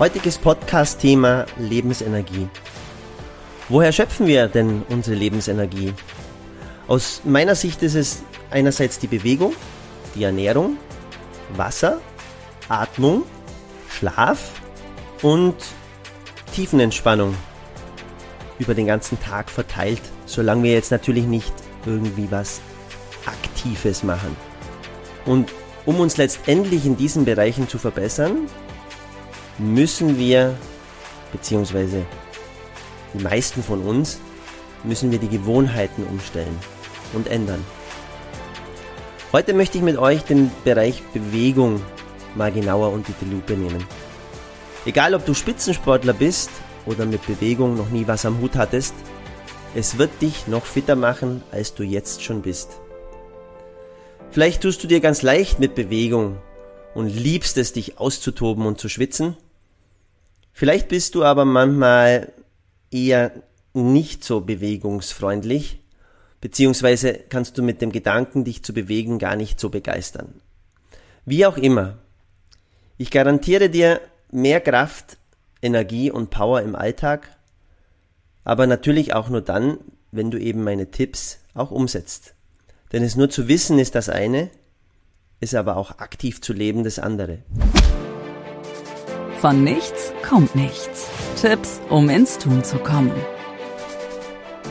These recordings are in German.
Heutiges Podcast-Thema Lebensenergie. Woher schöpfen wir denn unsere Lebensenergie? Aus meiner Sicht ist es einerseits die Bewegung, die Ernährung, Wasser, Atmung, Schlaf und Tiefenentspannung über den ganzen Tag verteilt, solange wir jetzt natürlich nicht irgendwie was Aktives machen. Und um uns letztendlich in diesen Bereichen zu verbessern, müssen wir, beziehungsweise die meisten von uns, müssen wir die Gewohnheiten umstellen und ändern. Heute möchte ich mit euch den Bereich Bewegung mal genauer unter die Lupe nehmen. Egal ob du Spitzensportler bist oder mit Bewegung noch nie was am Hut hattest, es wird dich noch fitter machen, als du jetzt schon bist. Vielleicht tust du dir ganz leicht mit Bewegung und liebst es, dich auszutoben und zu schwitzen. Vielleicht bist du aber manchmal eher nicht so bewegungsfreundlich, beziehungsweise kannst du mit dem Gedanken, dich zu bewegen, gar nicht so begeistern. Wie auch immer, ich garantiere dir mehr Kraft, Energie und Power im Alltag, aber natürlich auch nur dann, wenn du eben meine Tipps auch umsetzt. Denn es nur zu wissen ist das eine, es aber auch aktiv zu leben das andere. Von nichts kommt nichts. Tipps, um ins Tun zu kommen.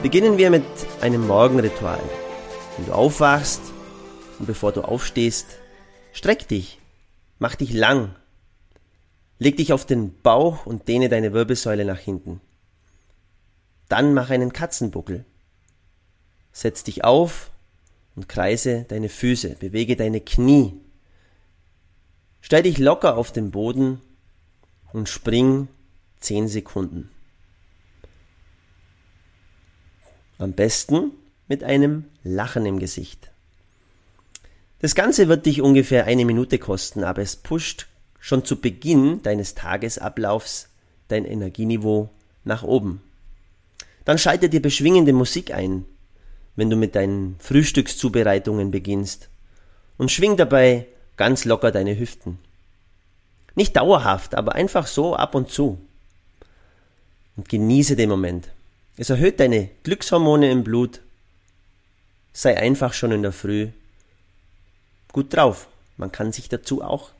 Beginnen wir mit einem Morgenritual. Wenn du aufwachst und bevor du aufstehst, streck dich, mach dich lang, leg dich auf den Bauch und dehne deine Wirbelsäule nach hinten. Dann mach einen Katzenbuckel. Setz dich auf und kreise deine Füße, bewege deine Knie. Stell dich locker auf den Boden und spring 10 Sekunden. Am besten mit einem Lachen im Gesicht. Das Ganze wird dich ungefähr eine Minute kosten, aber es pusht schon zu Beginn deines Tagesablaufs dein Energieniveau nach oben. Dann schalte dir beschwingende Musik ein, wenn du mit deinen Frühstückszubereitungen beginnst und schwing dabei ganz locker deine Hüften. Nicht dauerhaft, aber einfach so ab und zu. Und genieße den Moment. Es erhöht deine Glückshormone im Blut. Sei einfach schon in der Früh gut drauf. Man kann sich dazu auch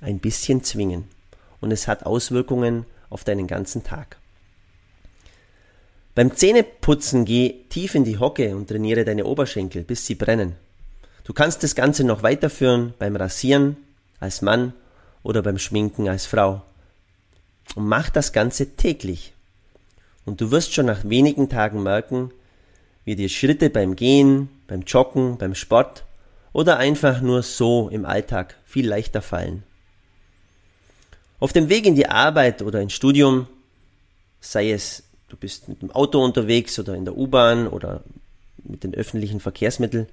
ein bisschen zwingen. Und es hat Auswirkungen auf deinen ganzen Tag. Beim Zähneputzen geh tief in die Hocke und trainiere deine Oberschenkel, bis sie brennen. Du kannst das Ganze noch weiterführen beim Rasieren als Mann oder beim Schminken als Frau. Und mach das Ganze täglich. Und du wirst schon nach wenigen Tagen merken, wie dir Schritte beim Gehen, beim Joggen, beim Sport oder einfach nur so im Alltag viel leichter fallen. Auf dem Weg in die Arbeit oder ins Studium, sei es du bist mit dem Auto unterwegs oder in der U-Bahn oder mit den öffentlichen Verkehrsmitteln,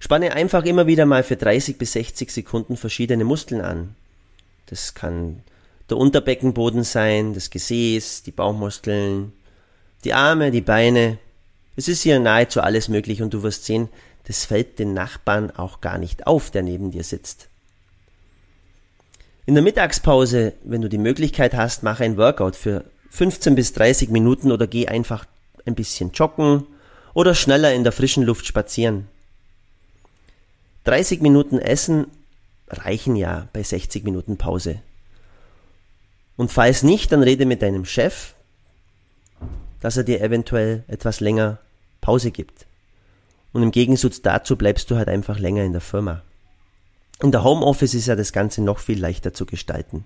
spanne einfach immer wieder mal für 30 bis 60 Sekunden verschiedene Muskeln an. Das kann der Unterbeckenboden sein, das Gesäß, die Bauchmuskeln, die Arme, die Beine. Es ist hier nahezu alles möglich und du wirst sehen, das fällt den Nachbarn auch gar nicht auf, der neben dir sitzt. In der Mittagspause, wenn du die Möglichkeit hast, mach ein Workout für 15 bis 30 Minuten oder geh einfach ein bisschen joggen oder schneller in der frischen Luft spazieren. 30 Minuten Essen reichen ja bei 60 Minuten Pause. Und falls nicht, dann rede mit deinem Chef, dass er dir eventuell etwas länger Pause gibt. Und im Gegensatz dazu bleibst du halt einfach länger in der Firma. In der Homeoffice ist ja das Ganze noch viel leichter zu gestalten.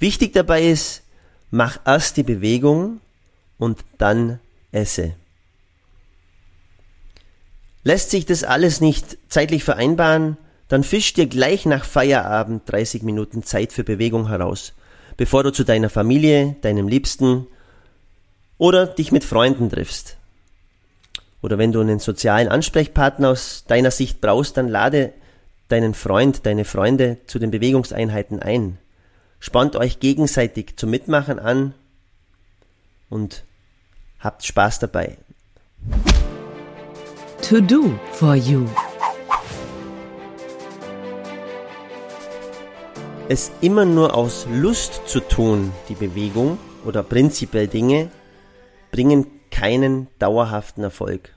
Wichtig dabei ist, mach erst die Bewegung und dann esse. Lässt sich das alles nicht zeitlich vereinbaren, dann fisch dir gleich nach Feierabend 30 Minuten Zeit für Bewegung heraus, bevor du zu deiner Familie, deinem Liebsten oder dich mit Freunden triffst. Oder wenn du einen sozialen Ansprechpartner aus deiner Sicht brauchst, dann lade deinen Freund, deine Freunde zu den Bewegungseinheiten ein. Spannt euch gegenseitig zum Mitmachen an und habt Spaß dabei. To do for you. Es immer nur aus Lust zu tun, die Bewegung oder prinzipiell Dinge, bringen keinen dauerhaften Erfolg.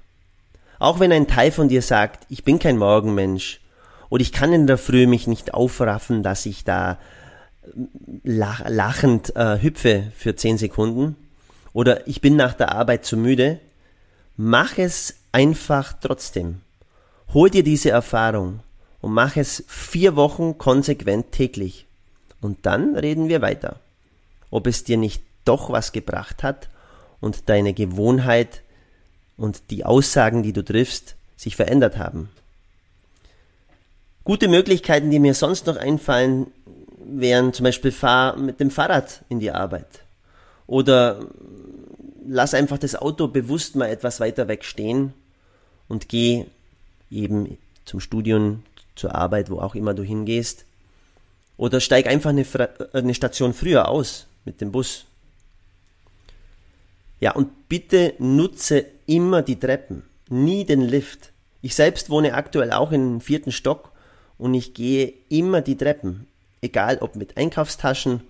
Auch wenn ein Teil von dir sagt, ich bin kein Morgenmensch oder ich kann in der Früh mich nicht aufraffen, dass ich da lach, lachend äh, hüpfe für 10 Sekunden oder ich bin nach der Arbeit zu müde, mach es einfach trotzdem. Hol dir diese Erfahrung und mach es vier Wochen konsequent täglich. Und dann reden wir weiter. Ob es dir nicht doch was gebracht hat und deine Gewohnheit und die Aussagen, die du triffst, sich verändert haben. Gute Möglichkeiten, die mir sonst noch einfallen, wären zum Beispiel fahr mit dem Fahrrad in die Arbeit. Oder lass einfach das Auto bewusst mal etwas weiter weg stehen und geh eben zum Studium, zur Arbeit, wo auch immer du hingehst. Oder steig einfach eine, eine Station früher aus mit dem Bus. Ja, und bitte nutze immer die Treppen, nie den Lift. Ich selbst wohne aktuell auch im vierten Stock und ich gehe immer die Treppen, egal ob mit Einkaufstaschen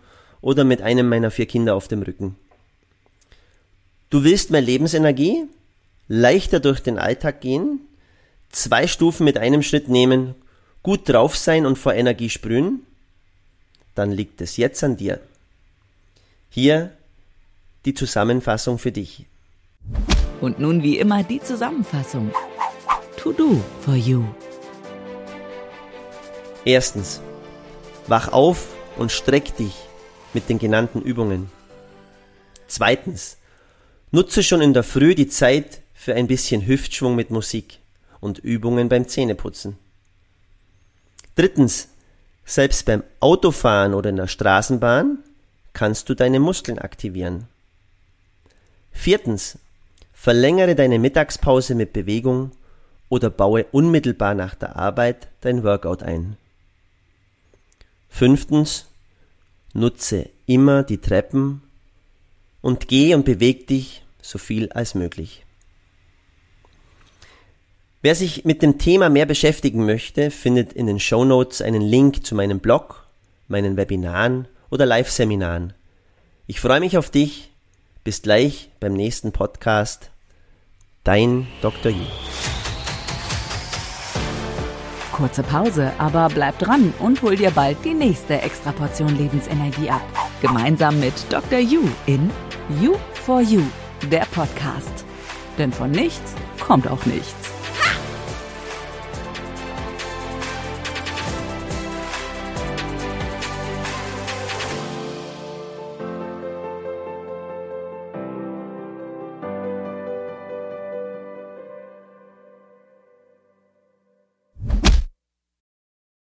oder mit einem meiner vier Kinder auf dem Rücken. Du willst mehr Lebensenergie, leichter durch den Alltag gehen, zwei Stufen mit einem Schritt nehmen, gut drauf sein und vor Energie sprühen? Dann liegt es jetzt an dir. Hier die Zusammenfassung für dich. Und nun wie immer die Zusammenfassung. To do for you. Erstens. Wach auf und streck dich mit den genannten Übungen. Zweitens. Nutze schon in der Früh die Zeit für ein bisschen Hüftschwung mit Musik und Übungen beim Zähneputzen. Drittens. Selbst beim Autofahren oder in der Straßenbahn kannst du deine Muskeln aktivieren. Viertens. Verlängere deine Mittagspause mit Bewegung oder baue unmittelbar nach der Arbeit dein Workout ein. Fünftens. Nutze immer die Treppen und geh und beweg dich so viel als möglich. Wer sich mit dem Thema mehr beschäftigen möchte, findet in den Show Notes einen Link zu meinem Blog, meinen Webinaren oder Live-Seminaren. Ich freue mich auf dich. Bis gleich beim nächsten Podcast. Dein Dr. Yu. Kurze Pause, aber bleib dran und hol dir bald die nächste Extraportion Lebensenergie ab. Gemeinsam mit Dr. Yu in You for You, der Podcast. Denn von nichts kommt auch nichts.